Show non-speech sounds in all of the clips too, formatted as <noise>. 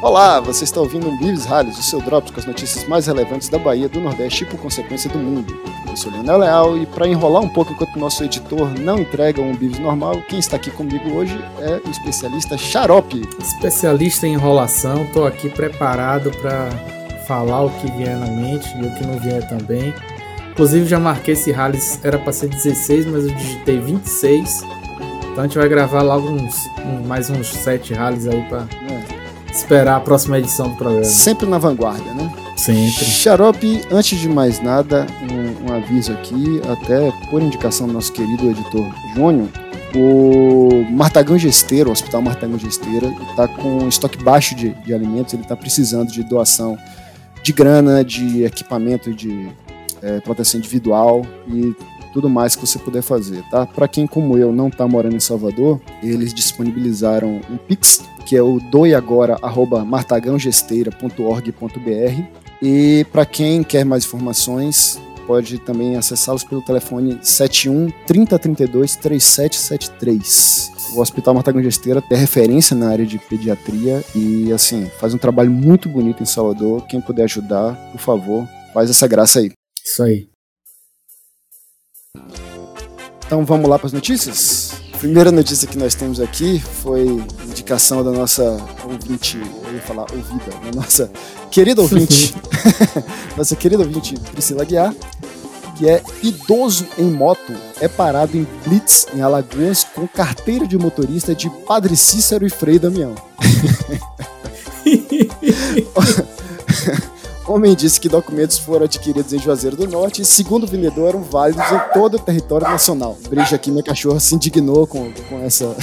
Olá, você está ouvindo um Bives Rallies, o seu Drops com as notícias mais relevantes da Bahia, do Nordeste e, por consequência, do mundo. Eu sou Leonel Leal e, para enrolar um pouco enquanto o nosso editor não entrega um Bives normal, quem está aqui comigo hoje é o especialista Xarope. Especialista em enrolação, estou aqui preparado para falar o que vier na mente e o que não vier também. Inclusive, já marquei esse Rallies, era para ser 16, mas eu digitei 26. Então a gente vai gravar logo uns, mais uns 7 Rallies aí para. É esperar a próxima edição do programa. Sempre na vanguarda, né? Sempre. Xarope, antes de mais nada, um, um aviso aqui, até por indicação do nosso querido editor Júnior, o Martagão Gesteiro, o Hospital Martagão Gesteira, está com estoque baixo de, de alimentos, ele está precisando de doação de grana, de equipamento de é, proteção individual e tudo mais que você puder fazer, tá? Para quem como eu não está morando em Salvador, eles disponibilizaram um Pix, que é o doiagora@martagãogesteira.org.br. E para quem quer mais informações, pode também acessá-los pelo telefone 71 3032 3773. O Hospital Martagão Gesteira é referência na área de pediatria e assim, faz um trabalho muito bonito em Salvador. Quem puder ajudar, por favor, faz essa graça aí. Isso aí. Então vamos lá para as notícias? A primeira notícia que nós temos aqui foi indicação da nossa ouvinte, eu ia falar ouvida, da nossa querida ouvinte, <laughs> nossa querida ouvinte Priscila Guiar, que é idoso em moto, é parado em Blitz, em Alagoas, com carteira de motorista de Padre Cícero e Frei Damião. <laughs> <laughs> Homem disse que documentos foram adquiridos em Juazeiro do Norte e, segundo o vendedor, eram válidos em todo o território nacional. Breja aqui, minha cachorra se indignou com, com essa.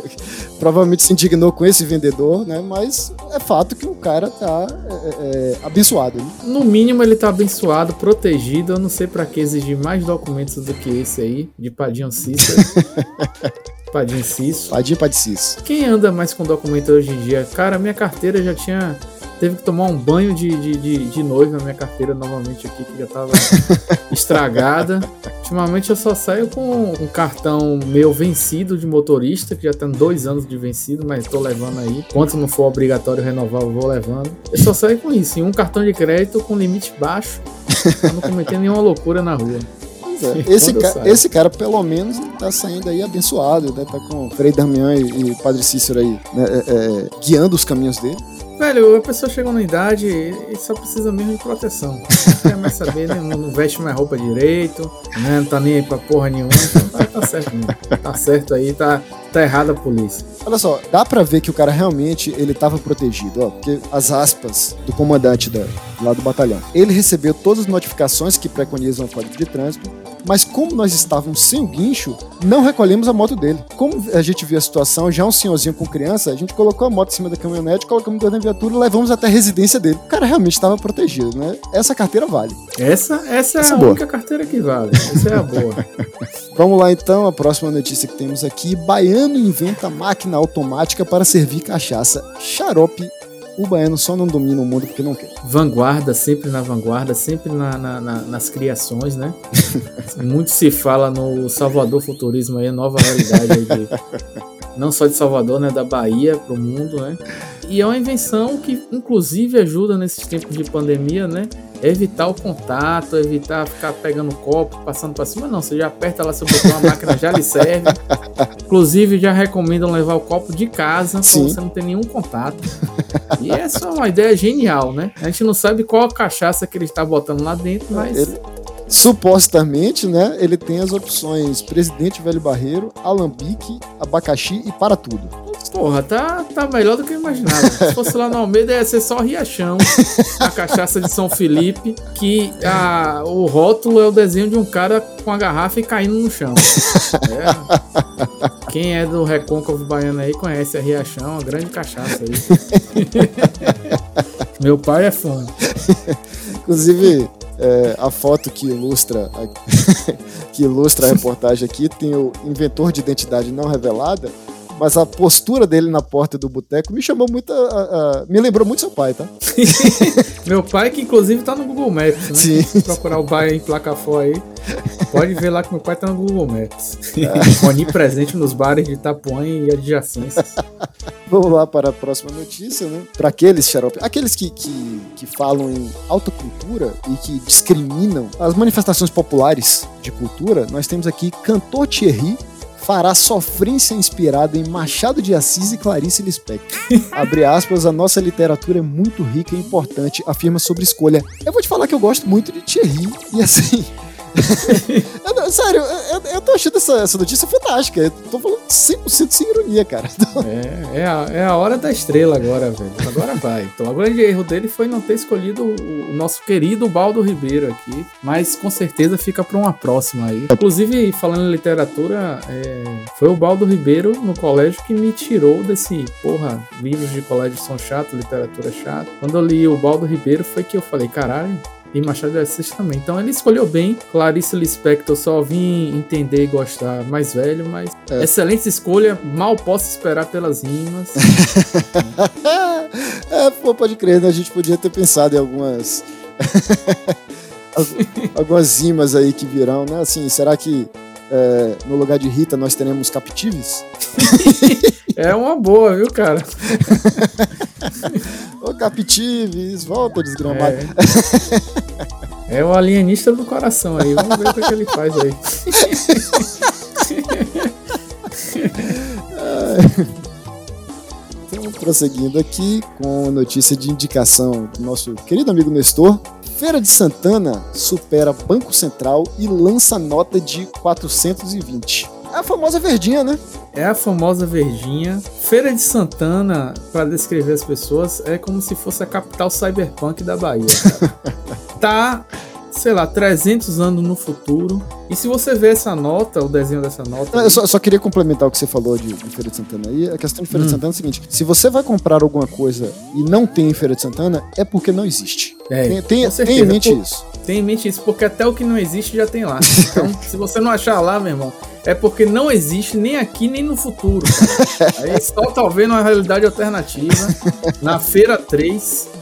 <laughs> Provavelmente se indignou com esse vendedor, né? Mas é fato que o cara tá é, é, é abençoado. Né? No mínimo, ele tá abençoado, protegido. Eu não sei para que exigir mais documentos do que esse aí, de Padinho Cícero. <laughs> Padinho Cício. Padinho Padicício. Quem anda mais com documento hoje em dia? Cara, minha carteira já tinha teve que tomar um banho de, de, de, de noiva na minha carteira novamente aqui, que já estava <laughs> estragada. Ultimamente eu só saio com um cartão meu vencido de motorista, que já tem dois anos de vencido, mas estou levando aí. Enquanto não for obrigatório renovar, eu vou levando. Eu só saio com isso, um cartão de crédito com limite baixo, pra não cometer nenhuma loucura na rua. É. <laughs> Esse, ca esse cara, pelo menos, tá saindo aí abençoado, né? Tá com Frei Damião e, e Padre Cícero aí, né? é, é, guiando os caminhos dele. Velho, a pessoa chegou na idade e só precisa mesmo de proteção. Não quer mais saber, né? não, não veste mais roupa direito, né? não tá nem aí pra porra nenhuma. Então tá, tá certo, né? Tá certo aí, tá, tá errada a polícia. Olha só, dá pra ver que o cara realmente ele tava protegido, ó. Porque as aspas do comandante da, lá do batalhão. Ele recebeu todas as notificações que preconizam o código de trânsito mas como nós estávamos sem o guincho, não recolhemos a moto dele. Como a gente viu a situação, já um senhorzinho com criança, a gente colocou a moto em cima da caminhonete, colocamos dentro da viatura e levamos até a residência dele. O cara realmente estava protegido, né? Essa carteira vale. Essa, essa, é essa é a boa. única carteira que vale. Essa é a boa. <laughs> Vamos lá então, a próxima notícia que temos aqui: Baiano inventa máquina automática para servir cachaça. Xarope o baiano só não domina o mundo porque não quer. Vanguarda, sempre na vanguarda, sempre na, na, na, nas criações, né? <laughs> Muito se fala no Salvador Futurismo aí, nova realidade de, não só de Salvador, né? Da Bahia para o mundo, né? E é uma invenção que, inclusive, ajuda nesses tempos de pandemia, né? Evitar o contato, evitar ficar pegando copo, passando para cima. Não, você já aperta lá seu botão, a máquina já lhe serve. <laughs> Inclusive, já recomendam levar o copo de casa para você não ter nenhum contato. E essa é uma ideia genial, né? A gente não sabe qual a cachaça que ele está botando lá dentro, mas. Ele, supostamente, né? Ele tem as opções Presidente Velho Barreiro, Alambique, Abacaxi e Para Tudo. Porra, tá, tá melhor do que eu imaginava. Se fosse lá no Almeida, ia ser só Riachão, a cachaça de São Felipe, que a, o rótulo é o desenho de um cara com a garrafa e caindo no chão. É. Quem é do Recôncavo Baiano aí conhece a Riachão, uma grande cachaça aí. <laughs> Meu pai é fã. Inclusive, é, a foto que ilustra a, <laughs> que ilustra a reportagem aqui tem o inventor de identidade não revelada mas a postura dele na porta do boteco me chamou muito. A, a, me lembrou muito seu pai, tá? <laughs> Meu pai, que inclusive tá no Google Maps, né? Sim. Procurar o bairro em Placafó aí. Pode ver lá que meu pai tá no Google Maps. <laughs> É. Onipresente nos bares de Itapuã e adjacências. Vamos lá para a próxima notícia, né? Para aqueles xarope, aqueles que, que, que falam em alta cultura e que discriminam as manifestações populares de cultura, nós temos aqui Cantor Thierry, fará sofrência inspirada em Machado de Assis e Clarice Lispector. <laughs> Abre aspas, a nossa literatura é muito rica e importante, afirma sobre escolha. Eu vou te falar que eu gosto muito de Thierry, e assim, eu, sério, eu, eu tô achando essa, essa notícia fantástica. Eu tô falando 100% sem ironia, cara. <laughs> É, é a, é a hora da estrela agora, velho. Agora vai. Então, o grande erro dele foi não ter escolhido o, o nosso querido Baldo Ribeiro aqui. Mas com certeza fica pra uma próxima aí. Inclusive, falando em literatura, é, foi o Baldo Ribeiro no colégio que me tirou desse, porra, livros de colégio são chato, literatura chata. Quando eu li o Baldo Ribeiro, foi que eu falei, caralho e Machado de Assis também. Então ele escolheu bem. Clarice Lispector só vim entender e gostar mais velho, mas é. excelente escolha. Mal posso esperar pelas rimas. <laughs> é, pô, pode crer, né? A gente podia ter pensado em algumas. <laughs> algumas rimas aí que virão, né? Assim, será que é, no lugar de Rita nós teremos captives? <laughs> é uma boa, viu, cara? <laughs> Ô, Capitives, volta desgramado. É. é o alienista do coração aí. Vamos ver o que, é que ele faz aí. <laughs> então, prosseguindo aqui com notícia de indicação do nosso querido amigo Nestor. Feira de Santana supera Banco Central e lança nota de 420. É a famosa verdinha, né? É a famosa verdinha. Feira de Santana, para descrever as pessoas, é como se fosse a capital cyberpunk da Bahia. <laughs> tá sei lá, 300 anos no futuro. E se você ver essa nota, o desenho dessa nota. Eu só, só queria complementar o que você falou de, de, Feira de Santana aí. A questão de Feira hum. de Santana é o seguinte: se você vai comprar alguma coisa e não tem em Feira de Santana, é porque não existe. É, tem, tem, tem em mente isso. Tem em mente isso, porque até o que não existe já tem lá. <laughs> Então, se você não achar lá, meu irmão, é porque não existe nem aqui nem no futuro. Aí só talvez numa realidade alternativa, na Feira 3. <laughs>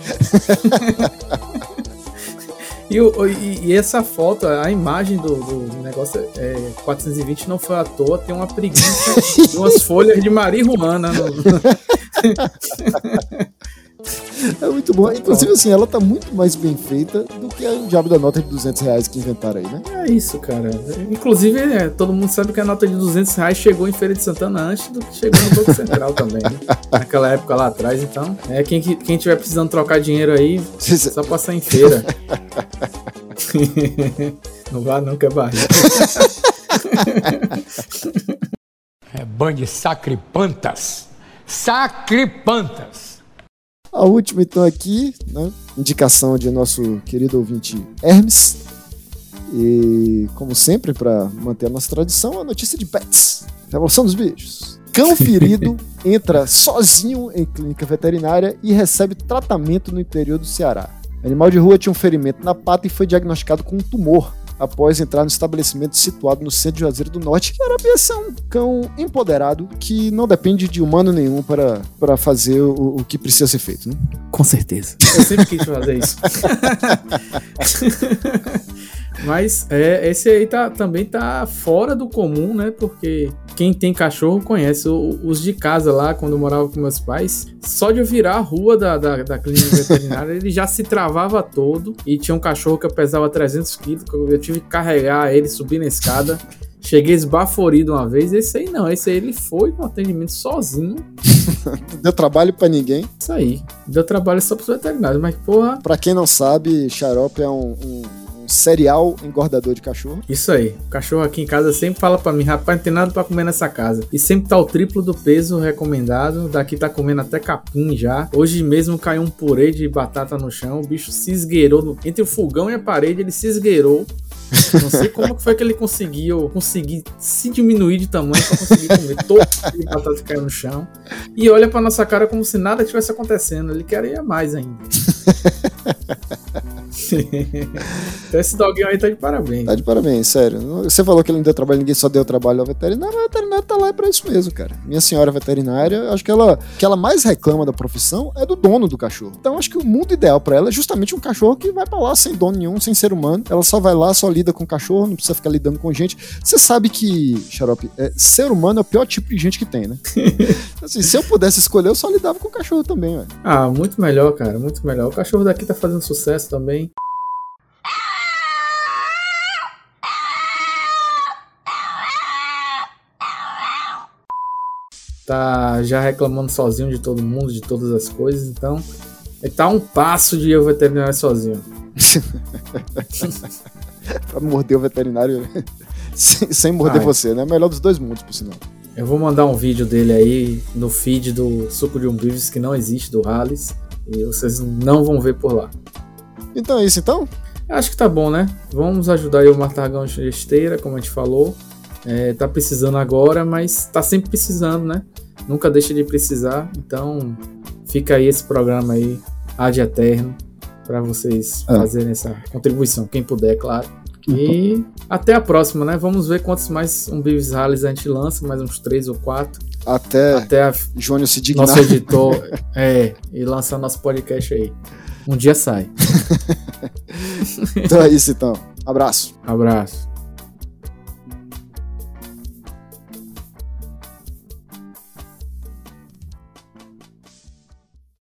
E, e, e, essa foto, a imagem do, do negócio é, 420 não foi à toa, tem uma preguiça umas folhas de marihuana. No... <laughs> É muito bom. Inclusive, assim, ela tá muito mais bem feita do que o diabo da nota de 200 reais que inventaram aí, né? É isso, cara. Inclusive, é, todo mundo sabe que a nota de 200 reais chegou em Feira de Santana antes do que chegou no Banco Central também, né? <laughs> Naquela época lá atrás, então. É, quem, quem tiver precisando trocar dinheiro aí, só passar em feira. <laughs> não vá não, que é barriga. é band de sacripantas. Sacripantas. A última, então, aqui, né? indicação de nosso querido ouvinte Hermes. E, como sempre, para manter a nossa tradição, a notícia de pets. Revolução dos bichos. Cão <laughs> ferido entra sozinho em clínica veterinária e recebe tratamento no interior do Ceará. O animal de rua tinha um ferimento na pata e foi diagnosticado com um tumor após entrar no estabelecimento situado no centro de Juazeiro do Norte, que era é um cão empoderado que não depende de humano nenhum para, para fazer o, o que precisa ser feito. Né? Com certeza. Eu sempre quis fazer isso. <laughs> Mas é, esse aí tá, também tá fora do comum, né? Porque quem tem cachorro conhece. os de casa lá, quando eu morava com meus pais, só de eu virar a rua da, da, da clínica veterinária, <laughs> ele já se travava todo. E tinha um cachorro que pesava 300 quilos, eu tive que carregar ele, subir na escada. Cheguei esbaforido uma vez. Esse aí não, esse aí ele foi no atendimento sozinho. <laughs> Deu trabalho para ninguém. Isso aí. Deu trabalho só pros veterinários, mas porra. Pra quem não sabe, xarope é um, um serial engordador de cachorro. Isso aí. O cachorro aqui em casa sempre fala para mim, rapaz, não tem nada para comer nessa casa. E sempre tá o triplo do peso recomendado. Daqui tá comendo até capim já. Hoje mesmo caiu um purê de batata no chão. O bicho se esgueirou. No... Entre o fogão e a parede, ele se esgueirou. Não sei como que foi que ele conseguiu conseguir se diminuir de tamanho para conseguir comer todo o batata que caiu no chão. E olha para nossa cara como se nada tivesse acontecendo. Ele queria mais ainda. <laughs> então esse doguinho aí tá de parabéns. Tá de parabéns, sério. Você falou que ele não deu trabalho, ninguém só deu trabalho ao veterinário. O veterinário veterinário tá lá pra isso mesmo, cara. Minha senhora veterinária, acho que ela que ela mais reclama da profissão é do dono do cachorro. Então acho que o mundo ideal para ela é justamente um cachorro que vai pra lá sem dono nenhum, sem ser humano. Ela só vai lá, só lida com o cachorro, não precisa ficar lidando com gente. Você sabe que, Xarope, é, ser humano é o pior tipo de gente que tem, né? <laughs> assim, se eu pudesse escolher, eu só lidava com o cachorro também, velho. Ah, muito melhor, cara, muito melhor. O cachorro daqui tá fazendo sucesso também. Tá já reclamando sozinho de todo mundo, de todas as coisas, então ele tá um passo de ir ao veterinário sozinho. <laughs> pra morder o veterinário sem, sem morder Ai. você, né? Melhor dos dois mundos, por sinal. Eu vou mandar um vídeo dele aí no feed do Suco de Umbives que não existe, do Halles. E vocês não vão ver por lá. Então é isso então? Acho que tá bom, né? Vamos ajudar aí o Martagão de esteira, como a gente falou. É, tá precisando agora, mas tá sempre precisando, né? Nunca deixa de precisar. Então fica aí esse programa aí, ad eterno, para vocês é. fazerem essa contribuição, quem puder, claro. E uhum. até a próxima, né? Vamos ver quantos mais um Beavis Rallies a gente lança, mais uns três ou quatro. Até, até a, Júnior se dignar. Nosso <laughs> editor, é, e lançar nosso podcast aí. Um dia sai. <laughs> então é isso então. Abraço. Abraço.